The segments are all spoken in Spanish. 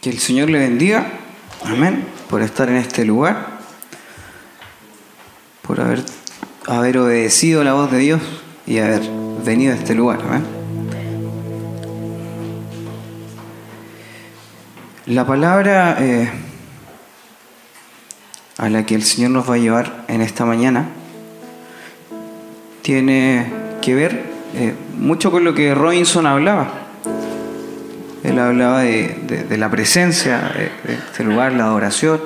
Que el Señor le bendiga, amén, por estar en este lugar, por haber, haber obedecido la voz de Dios y haber venido a este lugar, amén. La palabra eh, a la que el Señor nos va a llevar en esta mañana tiene que ver eh, mucho con lo que Robinson hablaba él hablaba de, la presencia de, este lugar, la adoración.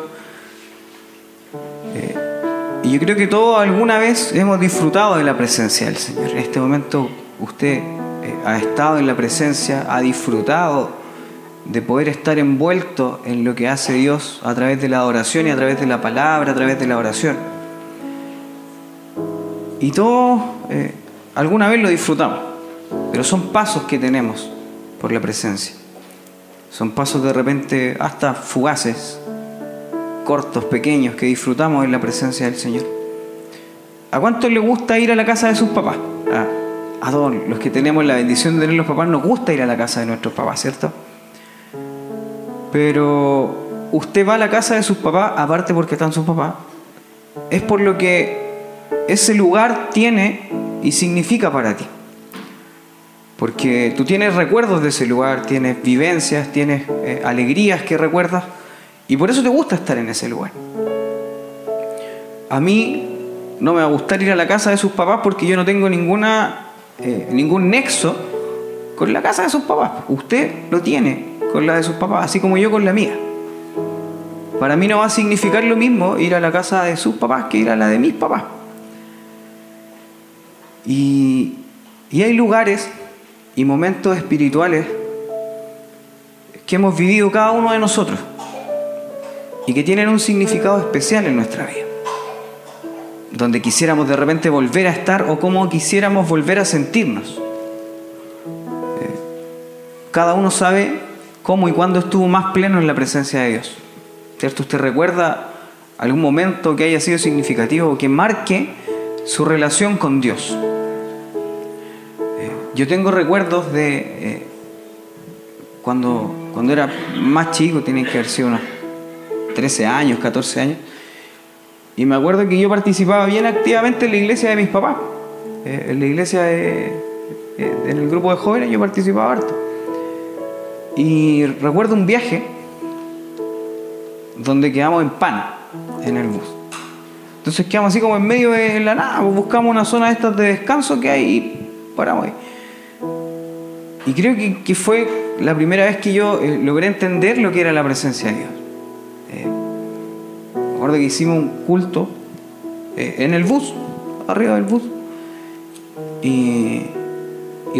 Eh, y yo creo que todos alguna vez hemos disfrutado de la presencia del Señor. En este momento usted eh, ha estado en la presencia, ha disfrutado de poder estar envuelto en lo que hace Dios a través de la adoración y a través de la palabra, a través de la oración. Y todos eh, alguna vez lo disfrutamos, pero son pasos que tenemos por la presencia. Son pasos de repente hasta fugaces, cortos, pequeños, que disfrutamos en la presencia del Señor. ¿A cuántos le gusta ir a la casa de sus papás? A, todos los que tenemos la bendición de tener los papás nos gusta ir a la casa de nuestros papás, ¿cierto? Pero usted va a la casa de sus papás, aparte porque están sus papás, es por lo que ese lugar tiene y significa para ti. Porque tú tienes recuerdos de ese lugar, tienes vivencias, tienes eh, alegrías que recuerdas y por eso te gusta estar en ese lugar. A mí no me va a gustar ir a la casa de sus papás porque yo no tengo ninguna, eh, ningún nexo con la casa de sus papás. Usted lo tiene con la de sus papás, así como yo con la mía. Para mí no va a significar lo mismo ir a la casa de sus papás que ir a la de mis papás. Y, y hay lugares y momentos espirituales que hemos vivido cada uno de nosotros y que tienen un significado especial en nuestra vida. Donde quisiéramos de repente volver a estar o como quisiéramos volver a sentirnos. Eh, cada uno sabe cómo y cuándo estuvo más pleno en la presencia de Dios. ¿Cierto? Usted recuerda algún momento que haya sido significativo o que marque su relación con Dios. Yo tengo recuerdos de eh, cuando, cuando era más chico, tienen que haber sido unos 13 años, 14 años, y me acuerdo que yo participaba bien activamente en la iglesia de mis papás, eh, en la iglesia, de, eh, en el grupo de jóvenes yo participaba harto. Y recuerdo un viaje donde quedamos en pan, en el bus. Entonces quedamos así como en medio de la nada, buscamos una zona de estas de descanso que hay y paramos ahí. Y creo que, fue la primera vez que yo eh, logré entender lo que era la presencia de Dios. Eh, que hicimos un culto eh, en el bus, arriba del bus. Y,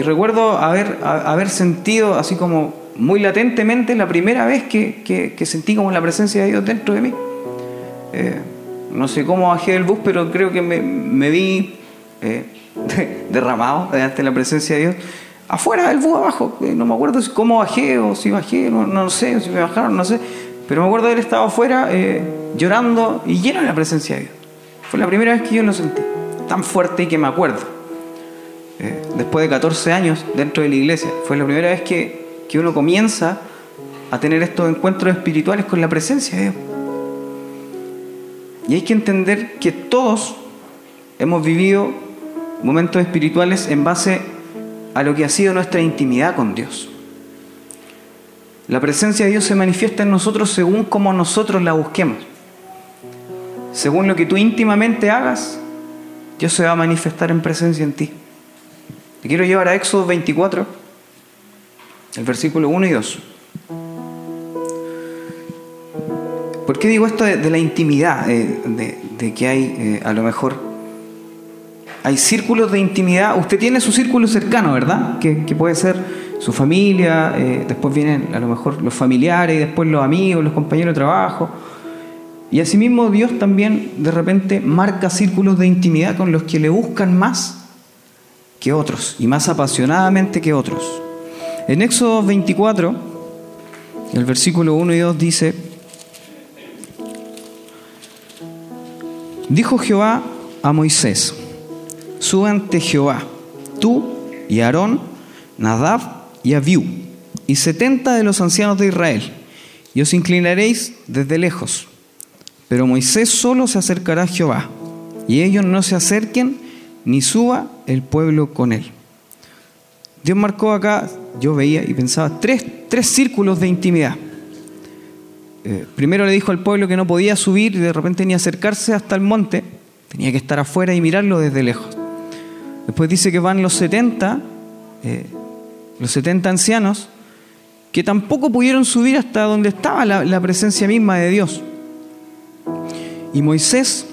recuerdo haber, haber sentido así como muy latentemente la primera vez que, sentí como la presencia de Dios dentro de mí. no sé cómo bajé del bus, pero creo que me, me vi derramado ante la presencia de Dios afuera del bus abajo. No me acuerdo cómo bajé o si bajé, no, no sé, si me bajaron, no sé. Pero me acuerdo de haber estado afuera eh, llorando y lleno de la presencia de Dios. Fue la primera vez que yo lo sentí, tan fuerte y que me acuerdo. Eh, después de 14 años dentro de la iglesia, fue la primera vez que, que uno comienza a tener estos encuentros espirituales con la presencia de Dios. Y hay que entender que todos hemos vivido momentos espirituales en base a lo que ha sido nuestra intimidad con Dios. La presencia de Dios se manifiesta en nosotros según como nosotros la busquemos. Según lo que tú íntimamente hagas, Dios se va a manifestar en presencia en ti. Te quiero llevar a Éxodo 24, el versículo 1 y 2. ¿Por qué digo esto de, la intimidad? Eh, de, que hay eh, a lo mejor hay círculos de intimidad. Usted tiene su círculo cercano, ¿verdad? Que, puede ser su familia, eh, después vienen a lo mejor los familiares, y después los amigos, los compañeros de trabajo. Y asimismo Dios también de repente marca círculos de intimidad con los que le buscan más que otros y más apasionadamente que otros. En Éxodo 24, el versículo 1 y 2 dice, dijo Jehová a Moisés, sube ante Jehová, tú y Aarón, Nadab y Abiú, y setenta de los ancianos de Israel, y os inclinaréis desde lejos. Pero Moisés solo se acercará a Jehová, y ellos no se acerquen, ni suba el pueblo con él. Dios marcó acá, yo veía y pensaba, tres, tres círculos de intimidad. Eh, primero le dijo al pueblo que no podía subir y de repente ni acercarse hasta el monte, tenía que estar afuera y mirarlo desde lejos. Después dice que van los 70, eh, los 70 ancianos, que tampoco pudieron subir hasta donde estaba la, presencia misma de Dios. Y Moisés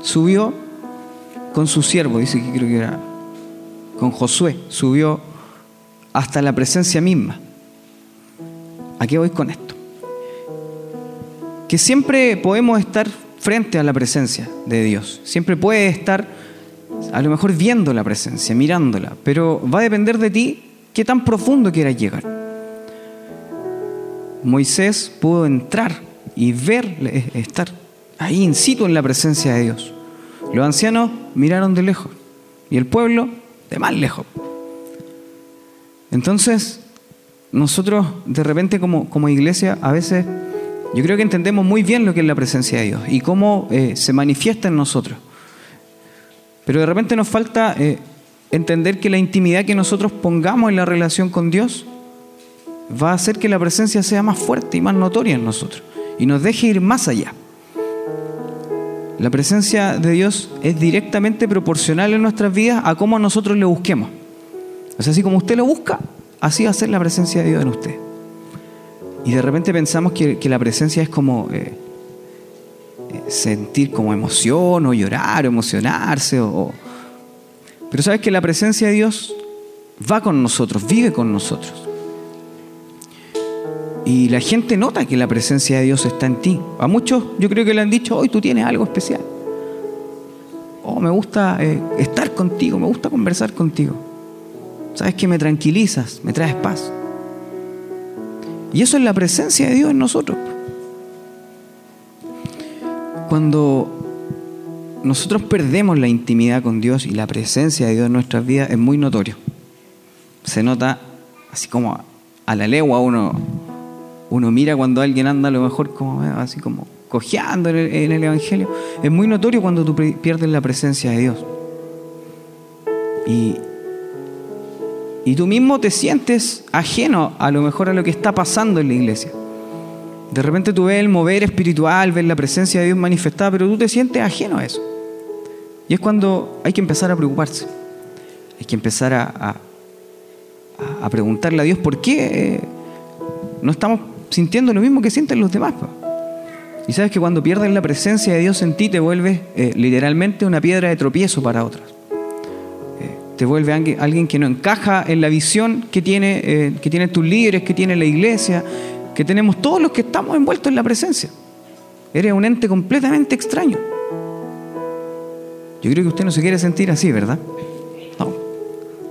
subió con su siervo, dice que creo que era con Josué, subió hasta la presencia misma. ¿A qué voy con esto? Que siempre podemos estar frente a la presencia de Dios. Siempre puede estar a lo mejor viendo la presencia, mirándola, pero va a depender de ti qué tan profundo quieras llegar. Moisés pudo entrar y ver, estar ahí in situ en la presencia de Dios. Los ancianos miraron de lejos y el pueblo de más lejos. Entonces, nosotros de repente como, como iglesia a veces yo creo que entendemos muy bien lo que es la presencia de Dios y cómo eh, se manifiesta en nosotros. Pero de repente nos falta eh, entender que la intimidad que nosotros pongamos en la relación con Dios va a hacer que la presencia sea más fuerte y más notoria en nosotros y nos deje ir más allá. La presencia de Dios es directamente proporcional en nuestras vidas a cómo nosotros le busquemos. O sea, así como usted lo busca, así va a ser la presencia de Dios en usted. Y de repente pensamos que, la presencia es como eh, sentir como emoción o llorar o emocionarse. O, Pero sabes que la presencia de Dios va con nosotros, vive con nosotros. Y la gente nota que la presencia de Dios está en ti. A muchos yo creo que le han dicho, hoy tú tienes algo especial. Oh, me gusta eh, estar contigo, me gusta conversar contigo. Sabes que me tranquilizas, me traes paz. Y eso es la presencia de Dios en nosotros. Cuando nosotros perdemos la intimidad con Dios y la presencia de Dios en nuestras vidas es muy notorio. Se nota así como a la legua uno uno mira cuando alguien anda a lo mejor como así como cojeando en el, Evangelio. Es muy notorio cuando tú pierdes la presencia de Dios. Y, y tú mismo te sientes ajeno a lo mejor a lo que está pasando en la iglesia. De repente tú ves el mover espiritual, ves la presencia de Dios manifestada, pero tú te sientes ajeno a eso. Y es cuando hay que empezar a preocuparse. Hay que empezar a, a, preguntarle a Dios por qué no estamos sintiendo lo mismo que sienten los demás. Y sabes que cuando pierdes la presencia de Dios en ti, te vuelves eh, literalmente una piedra de tropiezo para otras. Eh, te vuelve alguien, que no encaja en la visión que, tiene, eh, que tienen tus líderes, que tiene la iglesia, que tenemos todos los que estamos envueltos en la presencia. Eres un ente completamente extraño. Yo creo que usted no se quiere sentir así, ¿verdad? No,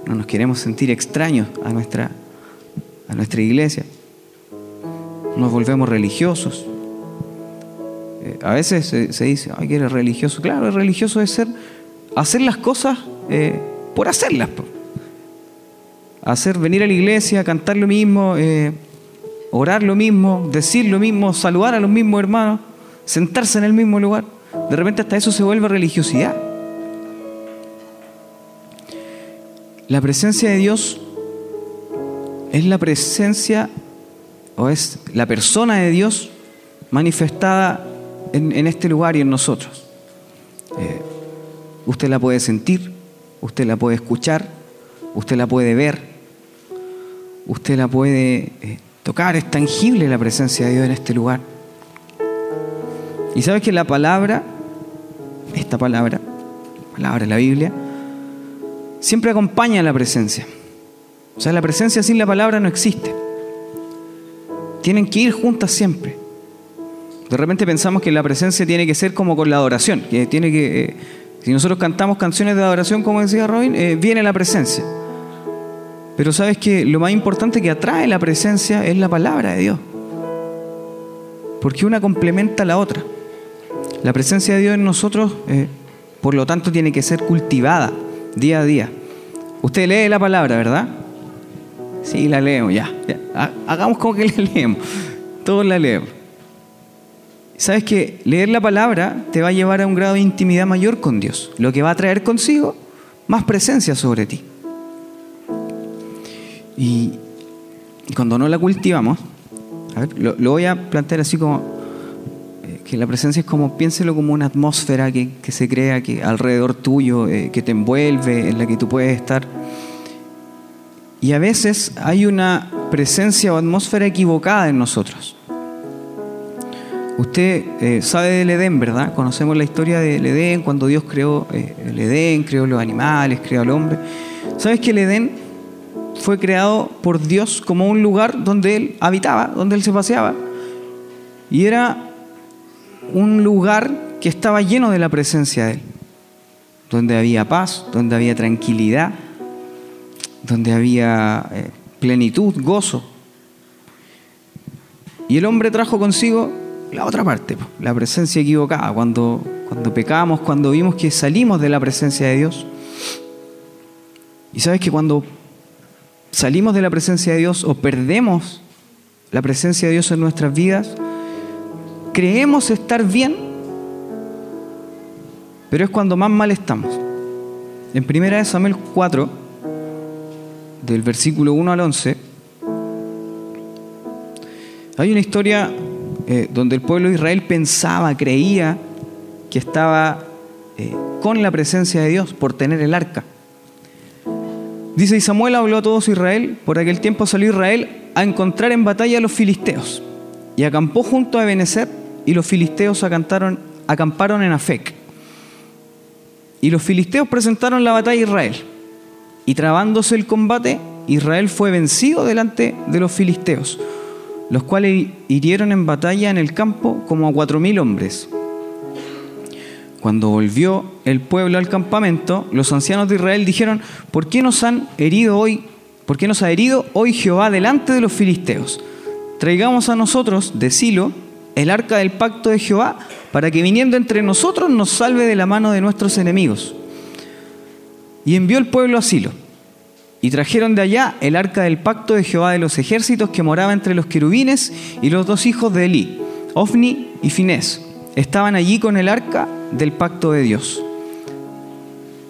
no nos queremos sentir extraños a nuestra, a nuestra iglesia nos volvemos religiosos. Eh, a veces se, dice, ay, que eres religioso. Claro, el religioso es ser, hacer las cosas eh, por hacerlas. Hacer, venir a la iglesia, cantar lo mismo, eh, orar lo mismo, decir lo mismo, saludar a los mismos hermanos, sentarse en el mismo lugar. De repente hasta eso se vuelve religiosidad. La presencia de Dios es la presencia o es la persona de Dios manifestada en, este lugar y en nosotros. Eh, usted la puede sentir, usted la puede escuchar, usted la puede ver, usted la puede eh, tocar, es tangible la presencia de Dios en este lugar. Y sabes que la palabra, esta palabra, palabra de la Biblia, siempre acompaña a la presencia. O sea, la presencia sin la palabra no existe tienen que ir juntas siempre. De repente pensamos que la presencia tiene que ser como con la adoración, que tiene que, eh, si nosotros cantamos canciones de adoración, como decía Robin, eh, viene la presencia. Pero sabes que lo más importante que atrae la presencia es la palabra de Dios. Porque una complementa a la otra. La presencia de Dios en nosotros, eh, por lo tanto, tiene que ser cultivada día a día. Usted lee la palabra, ¿verdad? Sí, la leemos, ya. Hagamos como que la leemos. Todos la leemos. Sabes que leer la palabra te va a llevar a un grado de intimidad mayor con Dios, lo que va a traer consigo más presencia sobre ti. Y cuando no la cultivamos, lo, voy a plantear así como eh, que la presencia es como, piénselo como una atmósfera que, se crea que alrededor tuyo, eh, que te envuelve, en la que tú puedes estar. Y a veces hay una presencia o atmósfera equivocada en nosotros. Usted eh, sabe del Edén, ¿verdad? Conocemos la historia del Edén, cuando Dios creó el Edén, creó los animales, creó al hombre. ¿Sabes que el Edén fue creado por Dios como un lugar donde Él habitaba, donde Él se paseaba. Y era un lugar que estaba lleno de la presencia de Él, donde había paz, donde había tranquilidad, donde había eh, plenitud, gozo. Y el hombre trajo consigo la otra parte, la presencia equivocada, cuando, cuando pecamos, cuando vimos que salimos de la presencia de Dios. Y sabes que cuando salimos de la presencia de Dios o perdemos la presencia de Dios en nuestras vidas, creemos estar bien, pero es cuando más mal estamos. En 1 Samuel 4, del versículo 1 al 11, hay una historia eh, donde el pueblo de Israel pensaba, creía que estaba eh, con la presencia de Dios por tener el arca. Dice, y Samuel habló a todos Israel, por aquel tiempo salió Israel a encontrar en batalla a los filisteos, y acampó junto a Ebenezer, y los filisteos acamparon en Afec. Y los filisteos presentaron la batalla a Israel, y trabándose el combate, Israel fue vencido delante de los filisteos, los cuales hirieron en batalla en el campo como a cuatro mil hombres. Cuando volvió el pueblo al campamento, los ancianos de Israel dijeron, ¿por qué nos han herido hoy? ¿Por qué nos ha herido hoy Jehová delante de los filisteos? Traigamos a nosotros de Silo el arca del pacto de Jehová, para que viniendo entre nosotros nos salve de la mano de nuestros enemigos. Y envió el pueblo a Silo. Y trajeron de allá el arca del pacto de Jehová de los ejércitos que moraba entre los querubines y los dos hijos de Elí, Ofni y Finés. Estaban allí con el arca del pacto de Dios.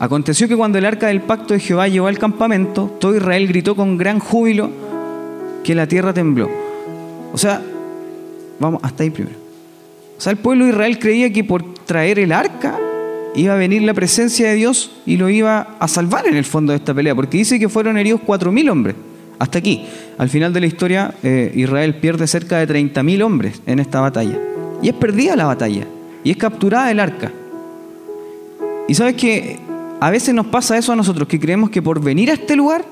Aconteció que cuando el arca del pacto de Jehová llegó al campamento, todo Israel gritó con gran júbilo que la tierra tembló. O sea, vamos, hasta ahí primero. O sea, el pueblo de Israel creía que por traer el arca iba a venir la presencia de Dios y lo iba a salvar en el fondo de esta pelea, porque dice que fueron heridos cuatro mil hombres. Hasta aquí. Al final de la historia, eh, Israel pierde cerca de 30.000 hombres en esta batalla. Y es perdida la batalla y es capturada el arca. Y sabes que a veces nos pasa eso a nosotros, que creemos que por venir a este lugar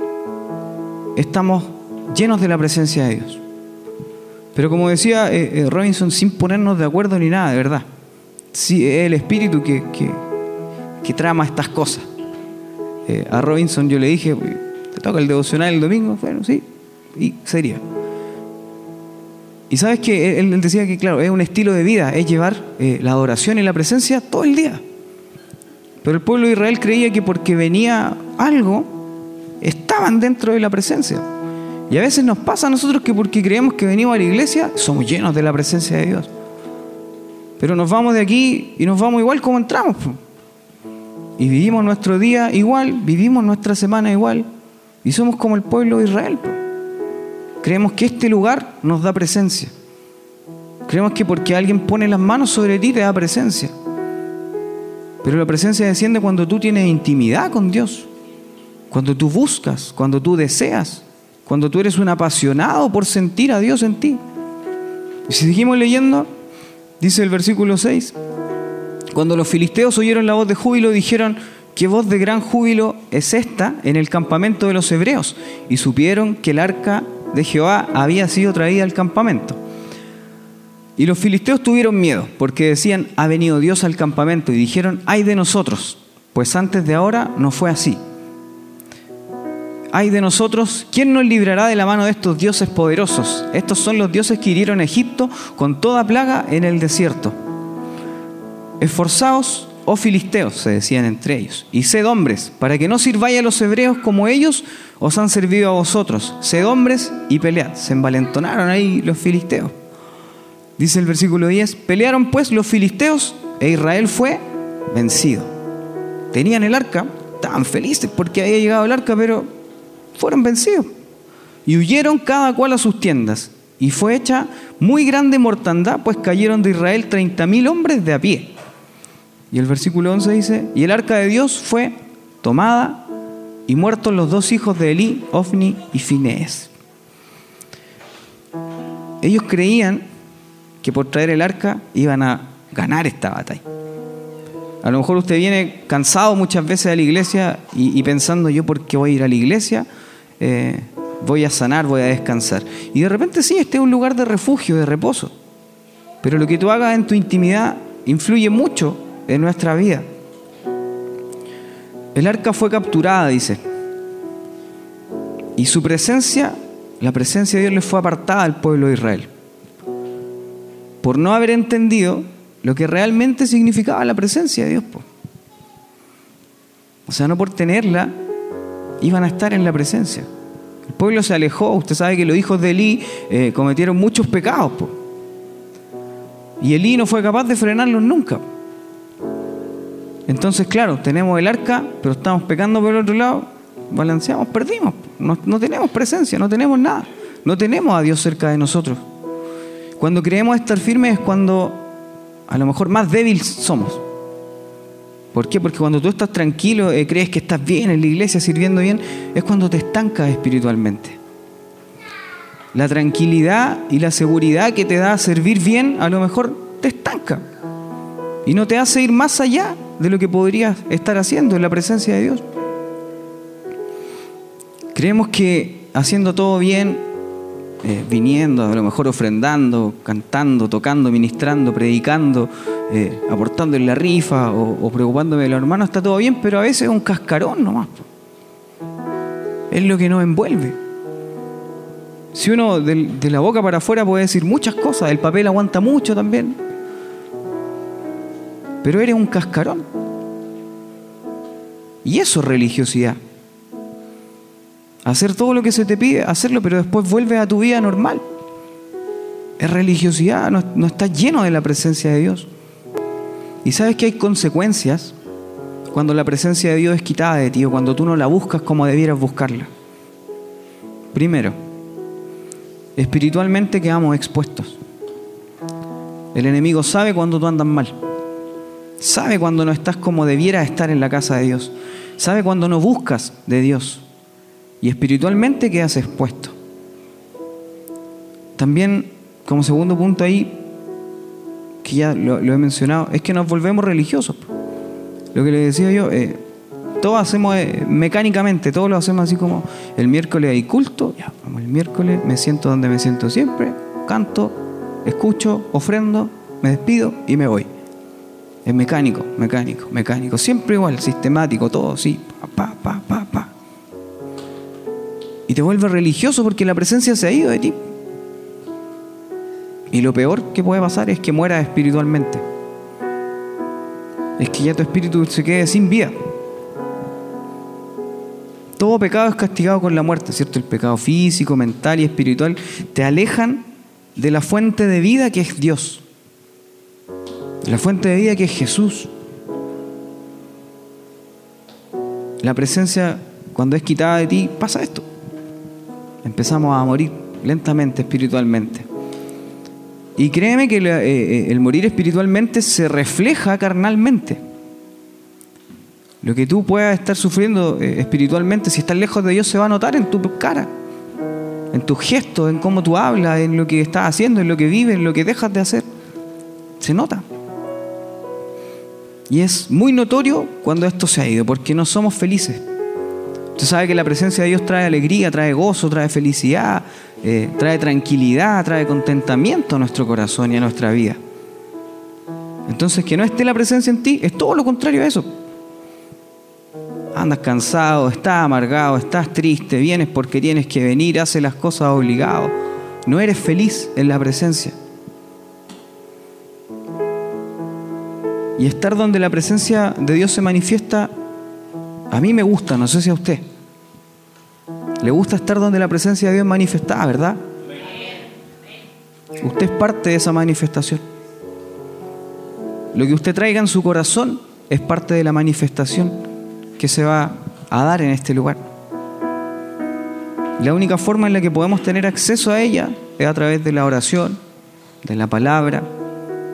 estamos llenos de la presencia de Dios. Pero como decía eh, eh, Robinson, sin ponernos de acuerdo ni nada, de verdad. Sí, es el espíritu que, trama estas cosas. Eh, a Robinson yo le dije, ¿te toca el devocional el domingo? Bueno, sí, y sería. Y sabes que él decía que, claro, es un estilo de vida, es llevar la adoración y la presencia todo el día. Pero el pueblo de Israel creía que porque venía algo, estaban dentro de la presencia. Y a veces nos pasa a nosotros que porque creemos que venimos a la iglesia, somos llenos de la presencia de Dios. Pero nos vamos de aquí y nos vamos igual como entramos. Y vivimos nuestro día igual, vivimos nuestra semana igual. Y somos como el pueblo de Israel. Creemos que este lugar nos da presencia. Creemos que porque alguien pone las manos sobre ti te da presencia. Pero la presencia desciende cuando tú tienes intimidad con Dios. Cuando tú buscas, cuando tú deseas, cuando tú eres un apasionado por sentir a Dios en ti. Y si seguimos leyendo, dice el versículo 6, cuando los filisteos oyeron la voz de júbilo, dijeron, ¿qué voz de gran júbilo es esta en el campamento de los hebreos? Y supieron que el arca de Jehová había sido traída al campamento. Y los filisteos tuvieron miedo, porque decían, ha venido Dios al campamento, y dijeron, ay de nosotros, pues antes de ahora no fue así. Ay de nosotros, ¿quién nos librará de la mano de estos dioses poderosos? Estos son los dioses que hirieron a Egipto con toda plaga en el desierto. Esforzaos oh filisteos, se decían entre ellos, y sed hombres, para que no sirváis a los hebreos como ellos os han servido a vosotros. Sed hombres y pelead. Se envalentonaron ahí los filisteos. Dice el versículo 10, pelearon pues los filisteos e Israel fue vencido. Tenían el arca, estaban felices porque había llegado el arca, pero fueron vencidos. Y huyeron cada cual a sus tiendas. Y fue hecha muy grande mortandad, pues cayeron de Israel treinta mil hombres de a pie. Y el versículo 11 dice, y el arca de Dios fue tomada y muertos los dos hijos de Elí, Ofni y Finés. Ellos creían que por traer el arca iban a ganar esta batalla. A lo mejor usted viene cansado muchas veces a la iglesia y, pensando yo por qué voy a ir a la iglesia, eh, voy a sanar, voy a descansar. Y de repente sí, este es un lugar de refugio, de reposo. Pero lo que tú hagas en tu intimidad influye mucho en nuestra vida. El arca fue capturada, dice. Y su presencia, la presencia de Dios le fue apartada al pueblo de Israel por no haber entendido lo que realmente significaba la presencia de Dios. O sea, no por tenerla, iban a estar en la presencia. El pueblo se alejó, usted sabe que los hijos de Elí eh, cometieron muchos pecados. Y Elí no fue capaz de frenarlos nunca. Entonces, claro, tenemos el arca, pero estamos pecando por el otro lado, balanceamos, perdimos. No, no tenemos presencia, no tenemos nada. No tenemos a Dios cerca de nosotros. Cuando creemos estar firmes es cuando a lo mejor más débil somos. ¿Por qué? Porque cuando tú estás tranquilo, eh, crees que estás bien en la iglesia, sirviendo bien, es cuando te estancas espiritualmente. La tranquilidad y la seguridad que te da servir bien, a lo mejor te estanca. Y no te hace ir más allá de lo que podrías estar haciendo en la presencia de Dios. Creemos que haciendo todo bien eh, viniendo, a lo mejor ofrendando, cantando, tocando, ministrando, predicando, eh, aportando en la rifa o, preocupándome de los hermanos, está todo bien, pero a veces es un cascarón nomás. Es lo que nos envuelve. Si uno de, de la boca para afuera puede decir muchas cosas, el papel aguanta mucho también, pero eres un cascarón. Y eso es religiosidad. Hacer todo lo que se te pide, hacerlo, pero después vuelves a tu vida normal. Es religiosidad, no, no estás lleno de la presencia de Dios. Y sabes que hay consecuencias cuando la presencia de Dios es quitada de ti o cuando tú no la buscas como debieras buscarla. Primero, espiritualmente quedamos expuestos. El enemigo sabe cuando tú andas mal. Sabe cuando no estás como debieras estar en la casa de Dios. Sabe cuando no buscas de Dios y espiritualmente quedas expuesto. También, como segundo punto ahí, que ya lo, he mencionado, es que nos volvemos religiosos. Lo que le decía yo, eh, todo hacemos eh, mecánicamente, todo lo hacemos así como el miércoles hay culto, ya, vamos el miércoles, me siento donde me siento siempre, canto, escucho, ofrendo, me despido y me voy. Es mecánico, mecánico, mecánico, siempre igual, sistemático, todo, sí, y te vuelves religioso porque la presencia se ha ido de ti. Y lo peor que puede pasar es que mueras espiritualmente. Es que ya tu espíritu se quede sin vida. Todo pecado es castigado con la muerte, ¿cierto? El pecado físico, mental y espiritual te alejan de la fuente de vida que es Dios. De la fuente de vida que es Jesús. La presencia, cuando es quitada de ti, pasa esto empezamos a morir lentamente espiritualmente. Y créeme que eh, eh, el morir espiritualmente se refleja carnalmente. Lo que tú puedas estar sufriendo eh, espiritualmente, si estás lejos de Dios, se va a notar en tu cara, en tus gestos, en cómo tú hablas, en lo que estás haciendo, en lo que vives, en lo que dejas de hacer. Se nota. Y es muy notorio cuando esto se ha ido, porque no somos felices. Usted sabe que la presencia de Dios trae alegría, trae gozo, trae felicidad, eh, trae tranquilidad, trae contentamiento a nuestro corazón y a nuestra vida. Entonces, que no esté la presencia en ti es todo lo contrario a eso. Andas cansado, estás amargado, estás triste, vienes porque tienes que venir, haces las cosas obligado. No eres feliz en la presencia. Y estar donde la presencia de Dios se manifiesta, a mí me gusta, no sé si a usted. Le gusta estar donde la presencia de Dios es manifestada, ¿verdad? Usted es parte de esa manifestación. Lo que usted traiga en su corazón es parte de la manifestación que se va a dar en este lugar. La única forma en la que podemos tener acceso a ella es a través de la oración, de la palabra,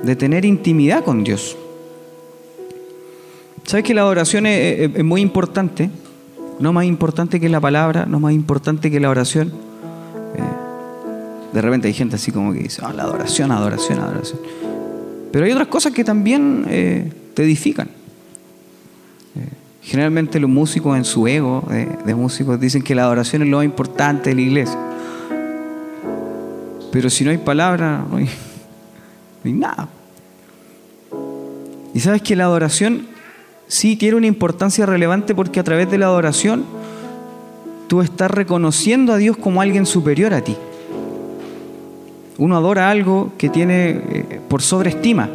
de tener intimidad con Dios. ¿Sabes que la oración es, muy importante? No más importante que la palabra, no más importante que la oración. Eh, de repente hay gente así como que dice, ah, la adoración, adoración, adoración. Pero hay otras cosas que también eh, te edifican. Eh, generalmente los músicos en su ego de, músicos dicen que la adoración es lo más importante de la iglesia. Pero si no hay palabra, no hay, nada. Y sabes que la adoración sí tiene una importancia relevante porque a través de la adoración tú estás reconociendo a Dios como alguien superior a ti. Uno adora algo que tiene eh, por sobreestima,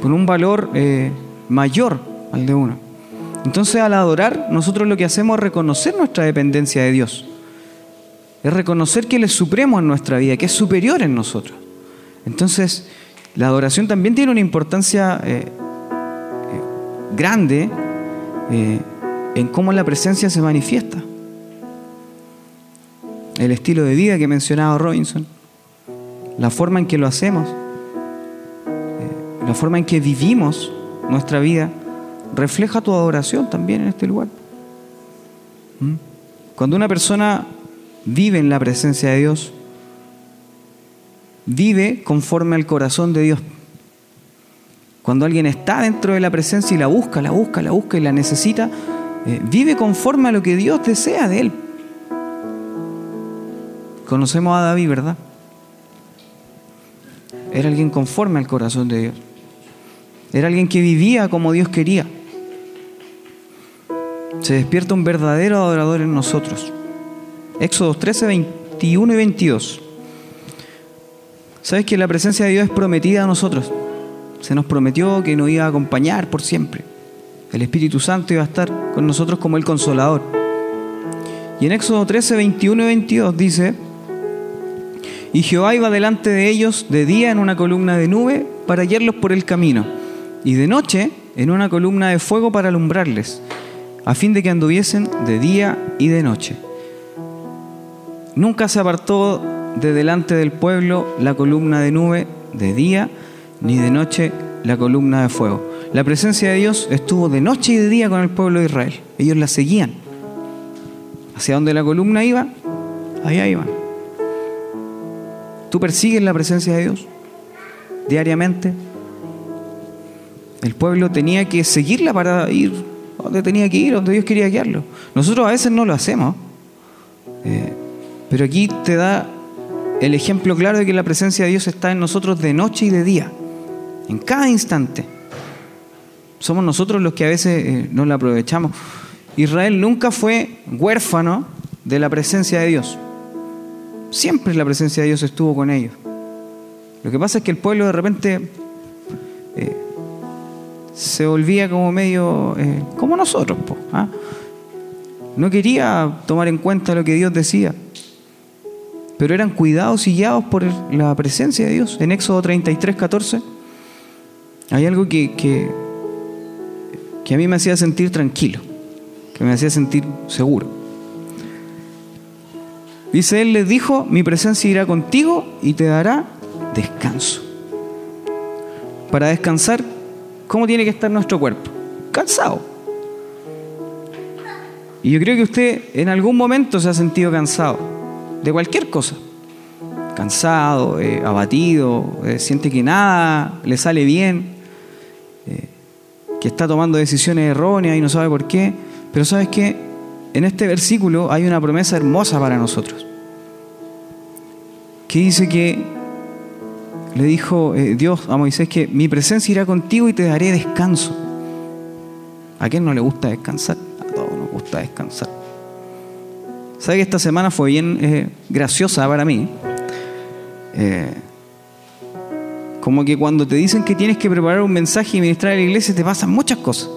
con un valor eh, mayor al de uno. Entonces al adorar, nosotros lo que hacemos es reconocer nuestra dependencia de Dios. Es reconocer que Él es supremo en nuestra vida, que es superior en nosotros. Entonces, la adoración también tiene una importancia eh, grande en cómo la presencia se manifiesta. El estilo de vida que mencionaba Robinson la forma en que lo hacemos, eh, la forma en que vivimos nuestra vida, refleja tu adoración también en este lugar. ¿Mm? Cuando una persona vive en la presencia de Dios, vive conforme al corazón de Dios. Cuando alguien está dentro de la presencia y la busca, la busca, la busca y la necesita, eh, vive conforme a lo que Dios desea de él. Conocemos a David, ¿verdad? Era alguien conforme al corazón de Dios. Era alguien que vivía como Dios quería. Se despierta un verdadero adorador en nosotros. Éxodo 13, 21 y 22. ¿Sabes que la presencia de Dios es prometida a nosotros? Se nos prometió que nos iba a acompañar por siempre. El Espíritu Santo iba a estar con nosotros como el consolador. Y en Éxodo 13, 21 y 22 dice, y Jehová iba delante de ellos de día en una columna de nube para guiarlos por el camino, y de noche en una columna de fuego para alumbrarles, a fin de que anduviesen de día y de noche. Nunca se apartó de delante del pueblo la columna de nube de día, ni de noche la columna de fuego. La presencia de Dios estuvo de noche y de día con el pueblo de Israel. Ellos la seguían. Hacia donde la columna iba, allá iban. ¿Tú persigues la presencia de Dios diariamente? El pueblo tenía que seguirla para ir donde tenía que ir, donde Dios quería guiarlo. Nosotros a veces no lo hacemos, eh, pero aquí te da el ejemplo claro de que la presencia de Dios está en nosotros de noche y de día, en cada instante. Somos nosotros los que a veces eh, no la aprovechamos. Israel nunca fue huérfano de la presencia de Dios. Siempre la presencia de Dios estuvo con ellos. Lo que pasa es que el pueblo de repente eh, se volvía como medio, eh, como nosotros. ¿ah? No quería tomar en cuenta lo que Dios decía, pero eran cuidados y guiados por la presencia de Dios. En Éxodo 33, 14, hay algo que, que, a mí me hacía sentir tranquilo, que me hacía sentir seguro. Dice, Él les dijo, mi presencia irá contigo y te dará descanso. Para descansar, ¿cómo tiene que estar nuestro cuerpo? Cansado. Y yo creo que usted en algún momento se ha sentido cansado de cualquier cosa. Cansado, eh, abatido, eh, siente que nada le sale bien, que está tomando decisiones erróneas y no sabe por qué. Pero sabes qué? en este versículo hay una promesa hermosa para nosotros. Que dice que le dijo eh, Dios a Moisés que mi presencia irá contigo y te daré descanso. ¿A quién no le gusta descansar? A todos nos gusta descansar. ¿Sabe que esta semana fue bien eh, graciosa para mí? Eh, como que cuando te dicen que tienes que preparar un mensaje y ministrar a la iglesia, te pasan muchas cosas.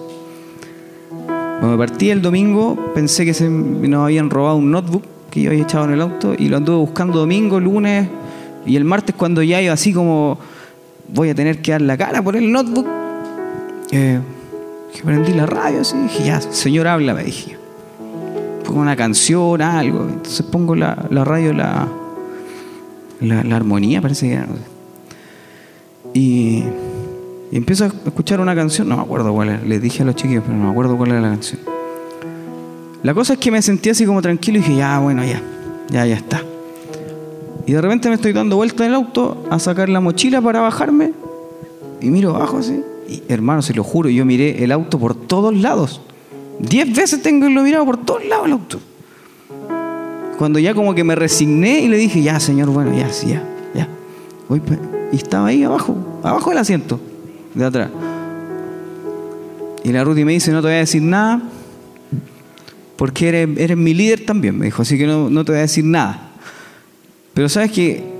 Cuando partí el domingo pensé que se nos habían robado un notebook que yo había echado en el auto y lo anduve buscando domingo, lunes, Y el martes cuando ya iba así como voy a tener que dar la cara por el notebook, eh, prendí la radio así, dije, ya, señor, habla, me dije. Pongo una canción, algo. Entonces pongo la, radio, la, la, armonía, parece que era. Y, empiezo a escuchar una canción, no me acuerdo cuál era, les dije a los chiquillos, pero no me acuerdo cuál era la canción. La cosa es que me sentí así como tranquilo y dije, ya, bueno, ya, ya, ya está. Y de repente me estoy dando vuelta en el auto a sacar la mochila para bajarme y miro abajo así. Y hermano, se lo juro, yo miré el auto por todos lados. Diez veces tengo lo mirado por todos lados el auto. Cuando ya como que me resigné y le dije, ya señor, bueno, ya, sí, ya, ya. Pues, y estaba ahí abajo, abajo del asiento, de atrás. Y la Rudy me dice, no te voy a decir nada, porque eres, eres mi líder también, me dijo, así que no, no te voy a decir nada. Pero sabes que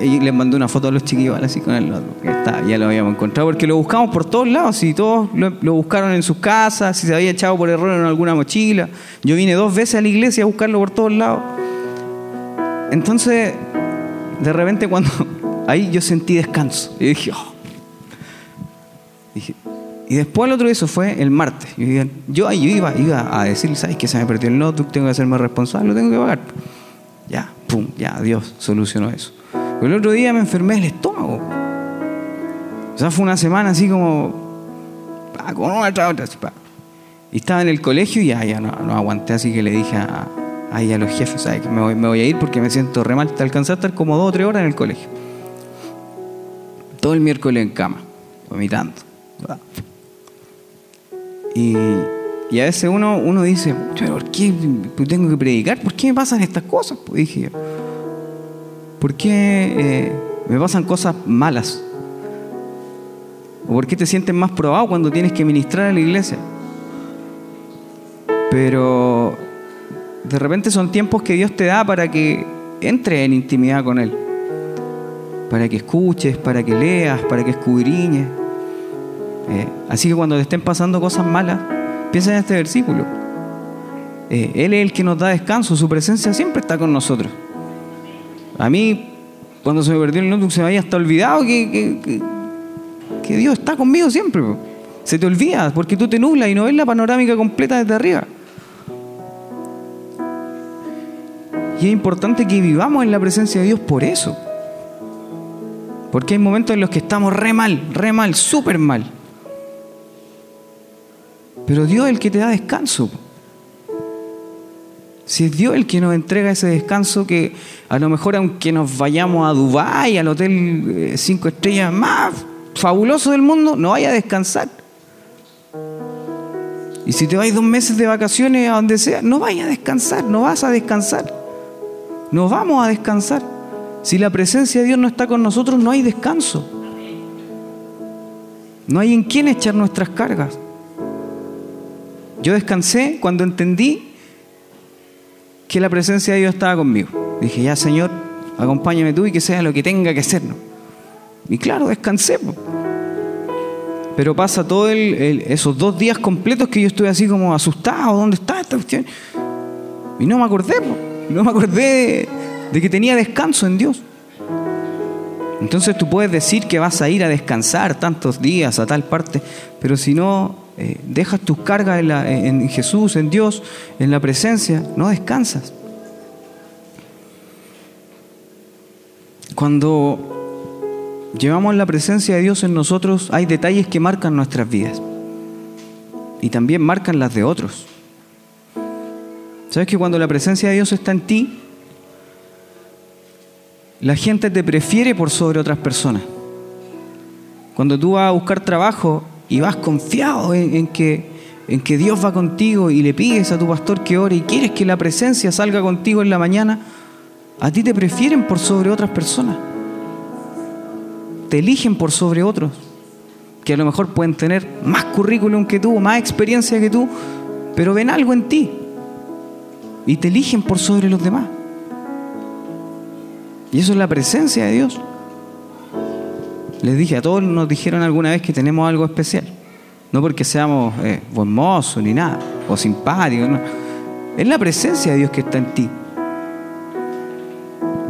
y les mandé una foto a los chiquillos así con el otro, está, ya lo habíamos encontrado, porque lo buscamos por todos lados, y todos lo, buscaron en sus casas, si se había echado por error en alguna mochila. Yo vine dos veces a la iglesia a buscarlo por todos lados. Entonces, de repente cuando ahí yo sentí descanso, y dije, oh". y después el otro eso fue el martes. Yo, ahí iba, iba a decir, ¿sabes que se me perdió el notebook? Tengo que hacerme responsable, lo tengo que pagar. Ya, pum, ya, Dios solucionó eso. Pero el otro día me enfermé el estómago. O sea, fue una semana así como. con una otra, otra. Y estaba en el colegio y ya, ya no, aguanté, así que le dije a, a, a los jefes, ¿sabes? Me voy, me voy a ir porque me siento re mal. Te alcancé a estar como dos o tres horas en el colegio. Todo el miércoles en cama, vomitando. Y, a veces uno, uno dice, ¿por qué tengo que predicar? ¿Por qué me pasan estas cosas? Pues dije yo. ¿Por qué eh, me pasan cosas malas? ¿O por qué te sientes más probado cuando tienes que ministrar a la iglesia? Pero de repente son tiempos que Dios te da para que entres en intimidad con Él. Para que escuches, para que leas, para que escudriñes. Eh, así que cuando te estén pasando cosas malas, piensa en este versículo. Eh, él es el que nos da descanso, su presencia siempre está con nosotros. A mí, cuando se me perdió el notebook, se me había hasta olvidado que, que, Dios está conmigo siempre. Se te olvida porque tú te nublas y no ves la panorámica completa desde arriba. Y es importante que vivamos en la presencia de Dios por eso. Porque hay momentos en los que estamos re mal, re mal, súper mal. Pero Dios es el que te da descanso. Si es Dios el que nos entrega ese descanso que a lo mejor aunque nos vayamos a Dubái, al hotel eh, cinco estrellas más fabuloso del mundo, no vaya a descansar. Y si te vais dos meses de vacaciones a donde sea, no vaya a descansar, no vas a descansar. No vamos a descansar. Si la presencia de Dios no está con nosotros, no hay descanso. No hay en quién echar nuestras cargas. Yo descansé cuando entendí que la presencia de Dios estaba conmigo. Dije, ya Señor, acompáñame tú y que sea lo que tenga que ser. Y claro, descansé. Pero pasa todo esos dos días completos que yo estuve así como asustado, ¿dónde está esta cuestión? Y no me acordé, no me acordé de, que tenía descanso en Dios. Entonces tú puedes decir que vas a ir a descansar tantos días a tal parte, pero si no eh, dejas tus cargas en, Jesús, en Dios, en la presencia, no descansas. Cuando llevamos la presencia de Dios en nosotros, hay detalles que marcan nuestras vidas y también marcan las de otros. ¿Sabes que cuando la presencia de Dios está en ti, la gente te prefiere por sobre otras personas? Cuando tú vas a buscar trabajo, y vas confiado en, que, en que Dios va contigo y le pides a tu pastor que ore y quieres que la presencia salga contigo en la mañana, a ti te prefieren por sobre otras personas. Te eligen por sobre otros, que a lo mejor pueden tener más currículum que tú, más experiencia que tú, pero ven algo en ti y te eligen por sobre los demás. Y eso es la presencia de Dios. Les dije, a todos nos dijeron alguna vez que tenemos algo especial. No porque seamos eh, ni nada, o simpáticos. Es la presencia de Dios que está en ti.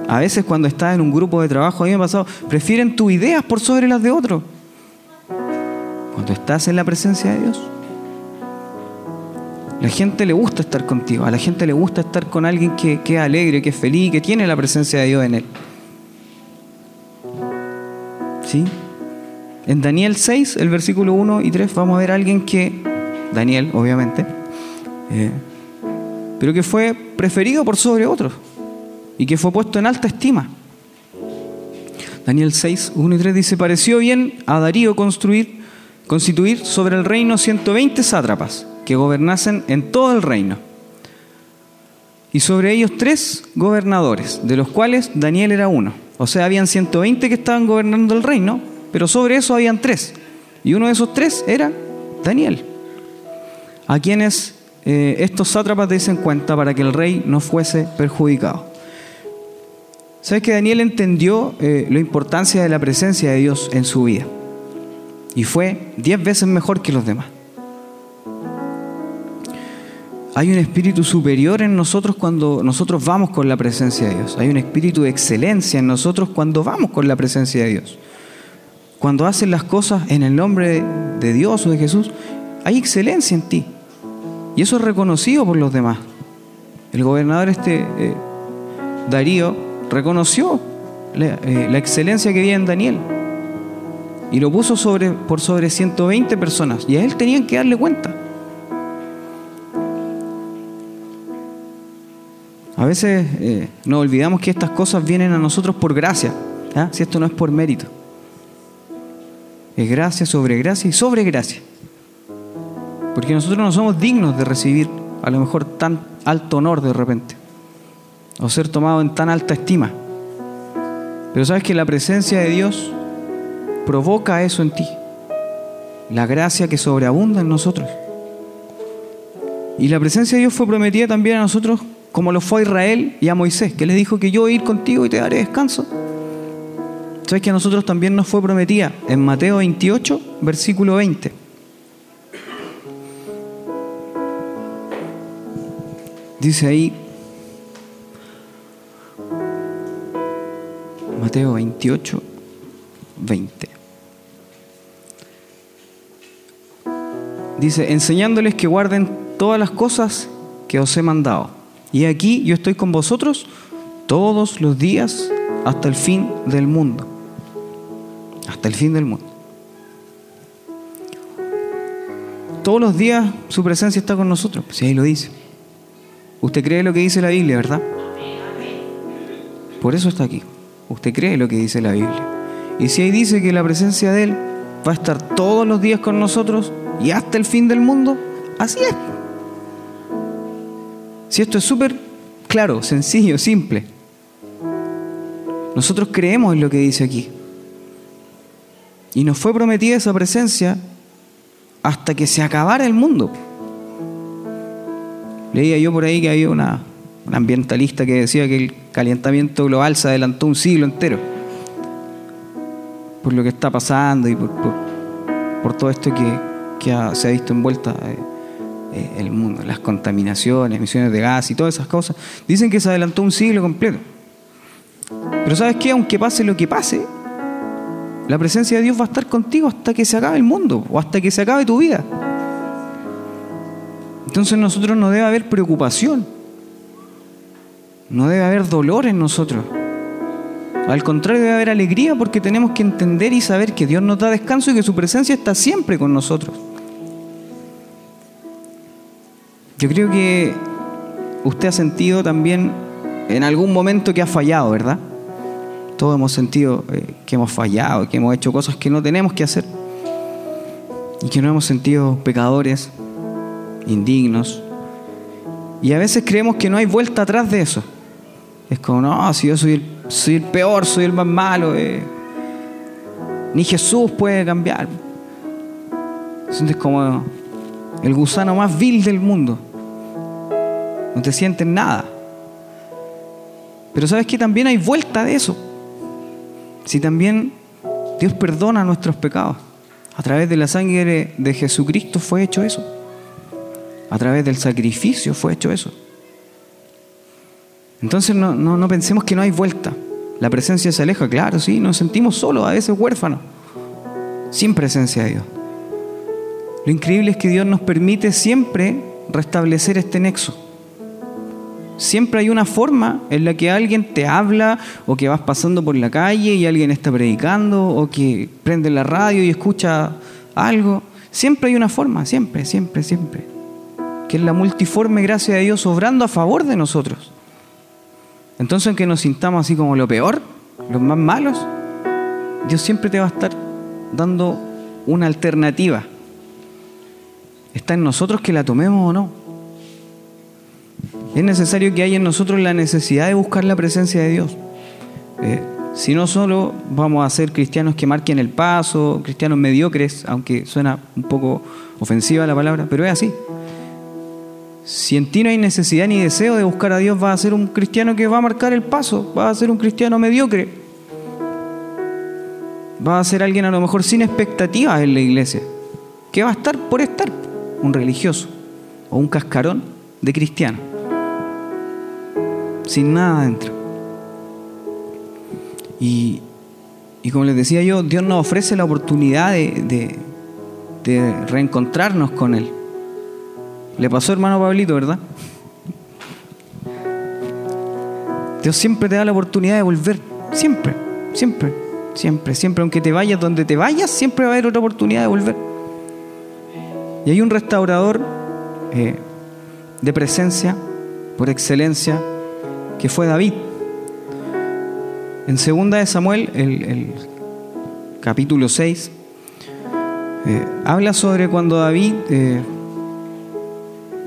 A veces cuando estás en un grupo de trabajo, a mí me ha pasado, prefieren tus ideas por sobre las de otros. Cuando estás en la presencia de Dios, la gente le gusta estar contigo, a la gente le gusta estar con alguien que, que es alegre, que es feliz, que tiene la presencia de Dios en él. ¿Sí? En Daniel 6, el versículo 1 y 3, vamos a ver a alguien que, Daniel, obviamente, eh, pero que fue preferido por sobre otros y que fue puesto en alta estima. Daniel 6, 1 y 3 dice, pareció bien a Darío construir, constituir sobre el reino 120 sátrapas que gobernasen en todo el reino. Y sobre ellos tres gobernadores, de los cuales Daniel era uno. O sea, habían 120 que estaban gobernando el reino, pero sobre eso habían tres. Y uno de esos tres era Daniel, a quienes eh, estos sátrapas dicen cuenta para que el rey no fuese perjudicado. ¿Sabes que Daniel entendió eh, la importancia de la presencia de Dios en su vida? Y fue diez veces mejor que los demás. Hay un espíritu superior en nosotros cuando nosotros vamos con la presencia de Dios. Hay un espíritu de excelencia en nosotros cuando vamos con la presencia de Dios. Cuando haces las cosas en el nombre de Dios o de Jesús, hay excelencia en ti. Y eso es reconocido por los demás. El gobernador este, eh, Darío, reconoció eh, la, excelencia que había en Daniel. Y lo puso sobre, por sobre 120 personas. Y a él tenían que darle cuenta. A veces eh, nos olvidamos que estas cosas vienen a nosotros por gracia, si esto no es por mérito. Es gracia sobre gracia y sobre gracia. Porque nosotros no somos dignos de recibir a lo mejor tan alto honor de repente, o ser tomado en tan alta estima. Pero sabes que la presencia de Dios provoca eso en ti, la gracia que sobreabunda en nosotros. Y la presencia de Dios fue prometida también a nosotros como lo fue a Israel y a Moisés, que le dijo que yo voy a ir contigo y te daré descanso. ¿Sabes que a nosotros también nos fue prometida en Mateo 28, versículo 20? Dice ahí, Mateo 28, 20. Dice, enseñándoles que guarden todas las cosas que os he mandado. Y aquí yo estoy con vosotros todos los días hasta el fin del mundo. Hasta el fin del mundo. Todos los días su presencia está con nosotros, si ahí lo dice. Usted cree lo que dice la Biblia, ¿verdad? Por eso está aquí. Usted cree lo que dice la Biblia. Y si ahí dice que la presencia de Él va a estar todos los días con nosotros y hasta el fin del mundo, así es. Si esto es súper claro, sencillo, simple. Nosotros creemos en lo que dice aquí. Y nos fue prometida esa presencia hasta que se acabara el mundo. Leía yo por ahí que había una, ambientalista que decía que el calentamiento global se adelantó un siglo entero. Por lo que está pasando y por, todo esto que, se ha visto envuelta. Eh, el mundo, las contaminaciones, emisiones de gas y todas esas cosas. Dicen que se adelantó un siglo completo. Pero sabes qué, aunque pase lo que pase, la presencia de Dios va a estar contigo hasta que se acabe el mundo o hasta que se acabe tu vida. Entonces nosotros no debe haber preocupación, no debe haber dolor en nosotros. Al contrario, debe haber alegría porque tenemos que entender y saber que Dios nos da descanso y que su presencia está siempre con nosotros. Yo creo que usted ha sentido también en algún momento que ha fallado, ¿verdad? Todos hemos sentido eh, que hemos fallado, que hemos hecho cosas que no tenemos que hacer y que no hemos sentido pecadores, indignos. Y a veces creemos que no hay vuelta atrás de eso. Es como, no, si yo soy el, peor, soy el más malo, eh, ni Jesús puede cambiar. Sientes como el gusano más vil del mundo. No te sientes nada. Pero sabes que también hay vuelta de eso. Si también Dios perdona nuestros pecados. A través de la sangre de Jesucristo fue hecho eso. A través del sacrificio fue hecho eso. Entonces no, no, no pensemos que no hay vuelta. La presencia se aleja, claro, sí, nos sentimos solos, a veces huérfanos, sin presencia de Dios. Lo increíble es que Dios nos permite siempre restablecer este nexo. Siempre hay una forma en la que alguien te habla o que vas pasando por la calle y alguien está predicando o que prende la radio y escucha algo. Siempre hay una forma, siempre, siempre, siempre. Que es la multiforme gracia de Dios obrando a favor de nosotros. Entonces, aunque nos sintamos así como lo peor, los más malos, Dios siempre te va a estar dando una alternativa. Está en nosotros que la tomemos o no. Es necesario que haya en nosotros la necesidad de buscar la presencia de Dios. Eh, si no solo vamos a ser cristianos que marquen el paso, cristianos mediocres, aunque suena un poco ofensiva la palabra, pero es así. Si en ti no hay necesidad ni deseo de buscar a Dios, vas a ser un cristiano que va a marcar el paso, vas a ser un cristiano mediocre. Vas a ser alguien a lo mejor sin expectativas en la iglesia, que va a estar por estar, un religioso o un cascarón de cristiano, sin nada adentro. Y, como les decía yo, Dios nos ofrece la oportunidad de reencontrarnos con Él. Le pasó hermano Pablito, ¿verdad? Dios siempre te da la oportunidad de volver. Siempre, siempre, siempre, siempre. Aunque te vayas donde te vayas, siempre va a haber otra oportunidad de volver. Y hay un restaurador eh, de presencia, por excelencia, que fue David. En segunda de Samuel, el, capítulo 6, eh, habla sobre cuando David eh,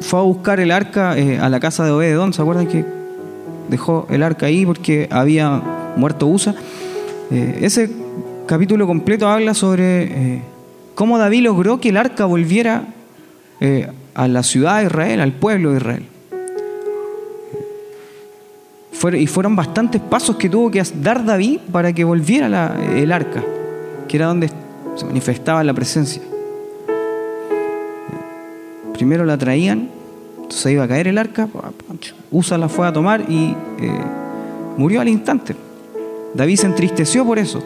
fue a buscar el arca eh, a la casa de Obededón. ¿Se acuerdan que dejó el arca ahí porque había muerto Usa? Ese capítulo completo habla sobre cómo David logró que el arca volviera a la ciudad de Israel, al pueblo de Israel. Y fueron bastantes pasos que tuvo que dar David para que volviera el arca, que era donde se manifestaba la presencia. Primero la traían, entonces iba a caer el arca, Usa la fue a tomar y eh, murió al instante. David se entristeció por eso.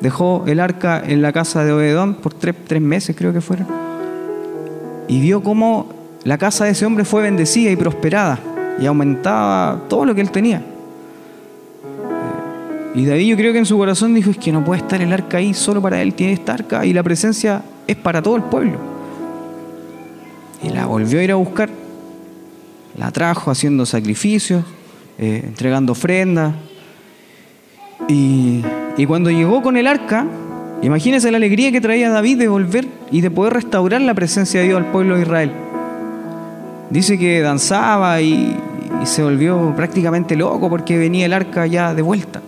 Dejó el arca en la casa de Obedón por tres, meses, creo que fueron. Y vio cómo la casa de ese hombre fue bendecida y prosperada y aumentaba todo lo que él tenía. Y David yo creo que en su corazón dijo, es que no puede estar el arca ahí solo para él, tiene esta arca y la presencia es para todo el pueblo. Y la volvió a ir a buscar. La trajo haciendo sacrificios, eh, entregando ofrendas. Y, y cuando llegó con el arca, imagínense la alegría que traía David de volver y de poder restaurar la presencia de Dios al pueblo de Israel. Dice que danzaba y, y, se volvió prácticamente loco porque venía el arca ya de vuelta.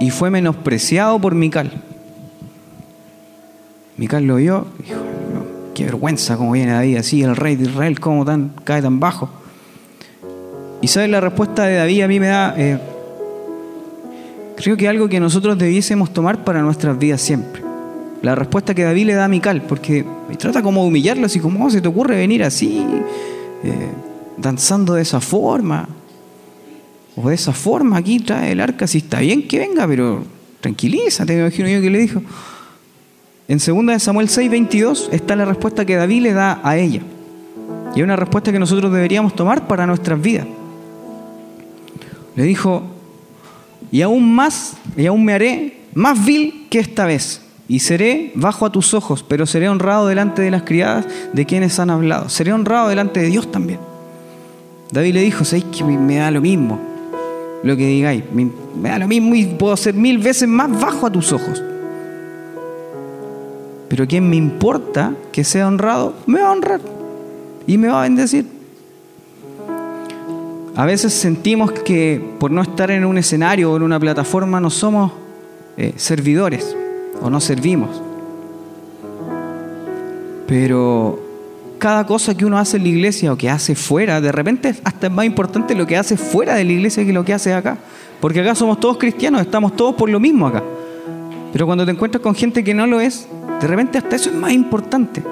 Y fue menospreciado por Mical. Mical lo vio y dijo, qué vergüenza cómo viene David así, el rey de Israel, cómo tan, cae tan bajo. Y sabes, la respuesta de David a mí me da, eh, creo que algo que nosotros debiésemos tomar para nuestras vidas siempre. La respuesta que David le da a Mical, porque trata como de humillarlo, así como, oh, se te ocurre venir así, eh, danzando de esa forma, o de esa forma, aquí trae el arca, si está bien que venga, pero tranquilízate, me imagino yo que le dijo. En 2 Samuel 6, 22 está la respuesta que David le da a ella. Y es una respuesta que nosotros deberíamos tomar para nuestras vidas. Le dijo, y aún más, y aún me haré más vil que esta vez, y seré bajo a tus ojos, pero seré honrado delante de las criadas de quienes han hablado. Seré honrado delante de Dios también. David le dijo, ¿sabéis que me da lo mismo lo que digáis? Me da lo mismo y puedo ser mil veces más bajo a tus ojos. Pero quien me importa que sea honrado, me va a honrar y me va a bendecir. A veces sentimos que por no estar en un escenario o en una plataforma no somos eh, servidores o no servimos. Pero cada cosa que uno hace en la iglesia o que hace fuera, de repente hasta es más importante lo que hace fuera de la iglesia que lo que hace acá. Porque acá somos todos cristianos, estamos todos por lo mismo acá. Pero cuando te encuentras con gente que no lo es, de repente hasta eso es más importante.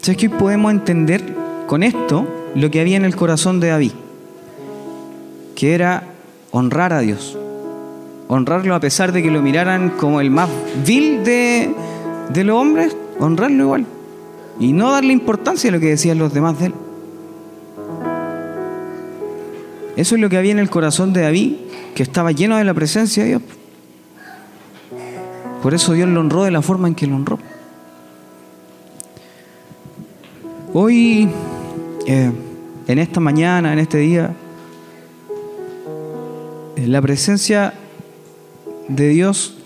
¿Sabes que hoy podemos entender con esto lo que había en el corazón de David, que era honrar a Dios, honrarlo a pesar de que lo miraran como el más vil de, de los hombres, honrarlo igual y no darle importancia a lo que decían los demás de él. Eso es lo que había en el corazón de David, que estaba lleno de la presencia de Dios. Por eso Dios lo honró de la forma en que lo honró. Hoy, eh, en esta mañana, en este día, eh, la presencia de Dios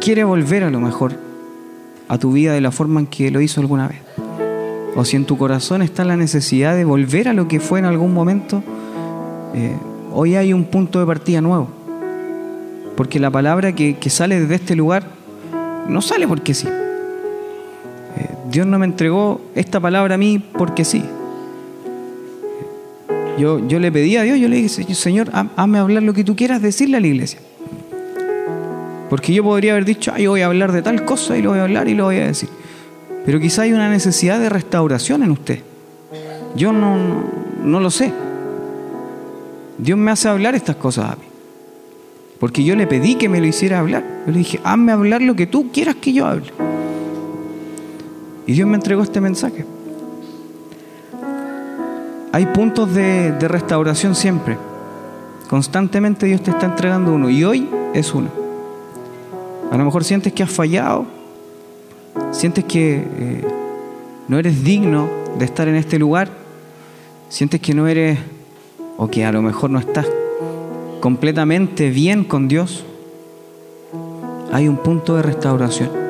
quiere volver a lo mejor a tu vida de la forma en que lo hizo alguna vez. O si en tu corazón está la necesidad de volver a lo que fue en algún momento, eh, hoy hay un punto de partida nuevo. Porque la palabra que, que sale desde este lugar no sale porque sí. Dios no me entregó esta palabra a mí porque sí. Yo, yo le pedí a Dios, yo le dije, Señor, hazme hablar lo que tú quieras decirle a la iglesia. Porque yo podría haber dicho, yo voy a hablar de tal cosa y lo voy a hablar y lo voy a decir. Pero quizá hay una necesidad de restauración en usted. Yo no, no lo sé. Dios me hace hablar estas cosas a mí. Porque yo le pedí que me lo hiciera hablar. Yo le dije, hazme hablar lo que tú quieras que yo hable. Y Dios me entregó este mensaje. Hay puntos de, restauración siempre. Constantemente Dios te está entregando uno. Y hoy es uno. A lo mejor sientes que has fallado. Sientes que eh, no eres digno de estar en este lugar. Sientes que no eres, o que a lo mejor no estás completamente bien con Dios. Hay un punto de restauración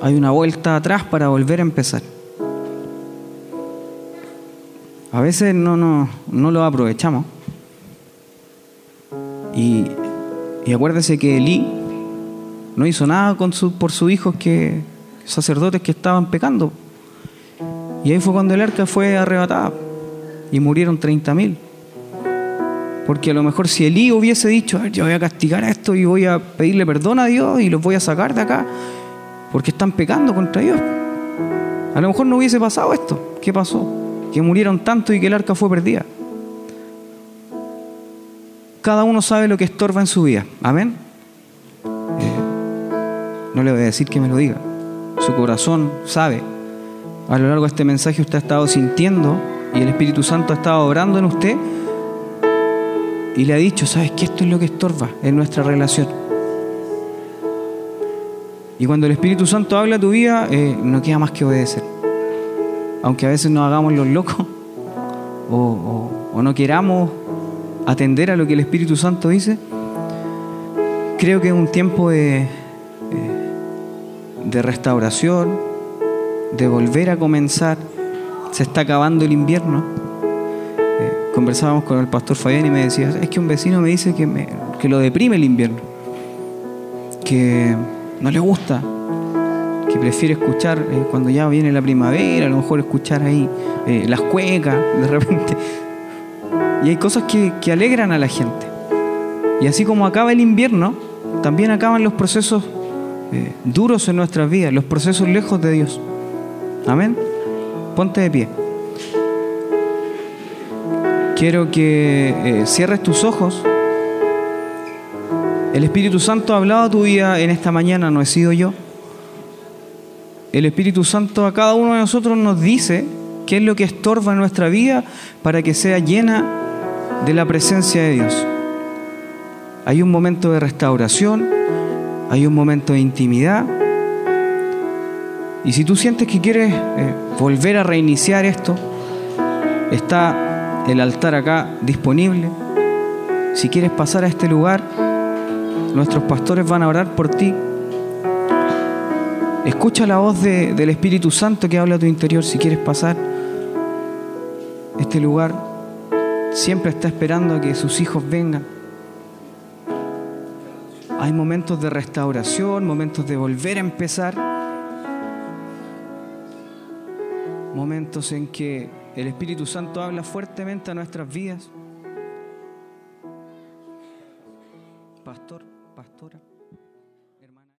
hay una vuelta atrás para volver a empezar. A veces no, no, no lo aprovechamos. Y, y acuérdese que Elí no hizo nada por sus hijos que sacerdotes que estaban pecando. Y ahí fue cuando el arca fue arrebatada y murieron 30.000. Porque a lo mejor si Elí hubiese dicho, yo voy a castigar a esto y voy a pedirle perdón a Dios y los voy a sacar de acá, porque están pecando contra Dios. A lo mejor no hubiese pasado esto. ¿Qué pasó? Que murieron tanto y que el arca fue perdida. Cada uno sabe lo que estorba en su vida. Amén. Eh, no le voy a decir que me lo diga. Su corazón sabe. A lo largo de este mensaje usted ha estado sintiendo y el Espíritu Santo ha estado orando en usted y le ha dicho, ¿sabes qué? Esto es lo que estorba en nuestra relación. Y cuando el Espíritu Santo habla a tu vida, eh, no queda más que obedecer. Aunque a veces nos hagamos los locos o, no queramos atender a lo que el Espíritu Santo dice, creo que es un tiempo de, eh, restauración, de volver a comenzar. Se está acabando el invierno. Eh, conversábamos con el pastor Fabián y me decía, es que un vecino me dice que lo deprime el invierno. Que no le gusta, que prefiere escuchar eh, cuando ya viene la primavera, a lo mejor escuchar ahí eh, las cuecas de repente. Y hay cosas que, alegran a la gente. Y así como acaba el invierno, también acaban los procesos eh, duros en nuestras vidas, los procesos lejos de Dios. Amén. Ponte de pie. Quiero que cierres tus ojos. El Espíritu Santo ha hablado a tu vida en esta mañana, no he sido yo. El Espíritu Santo a cada uno de nosotros nos dice qué es lo que estorba nuestra vida para que sea llena de la presencia de Dios. Hay un momento de restauración, hay un momento de intimidad. Y si tú sientes que quieres eh, volver a reiniciar esto, está el altar acá disponible. Si quieres pasar a este lugar, Nuestros pastores van a orar por ti. Escucha la voz del Espíritu Santo que habla a tu interior si quieres pasar. Este lugar siempre está esperando a que sus hijos vengan. Hay momentos de restauración, momentos de volver a empezar, momentos en que el Espíritu Santo habla fuertemente a nuestras vidas.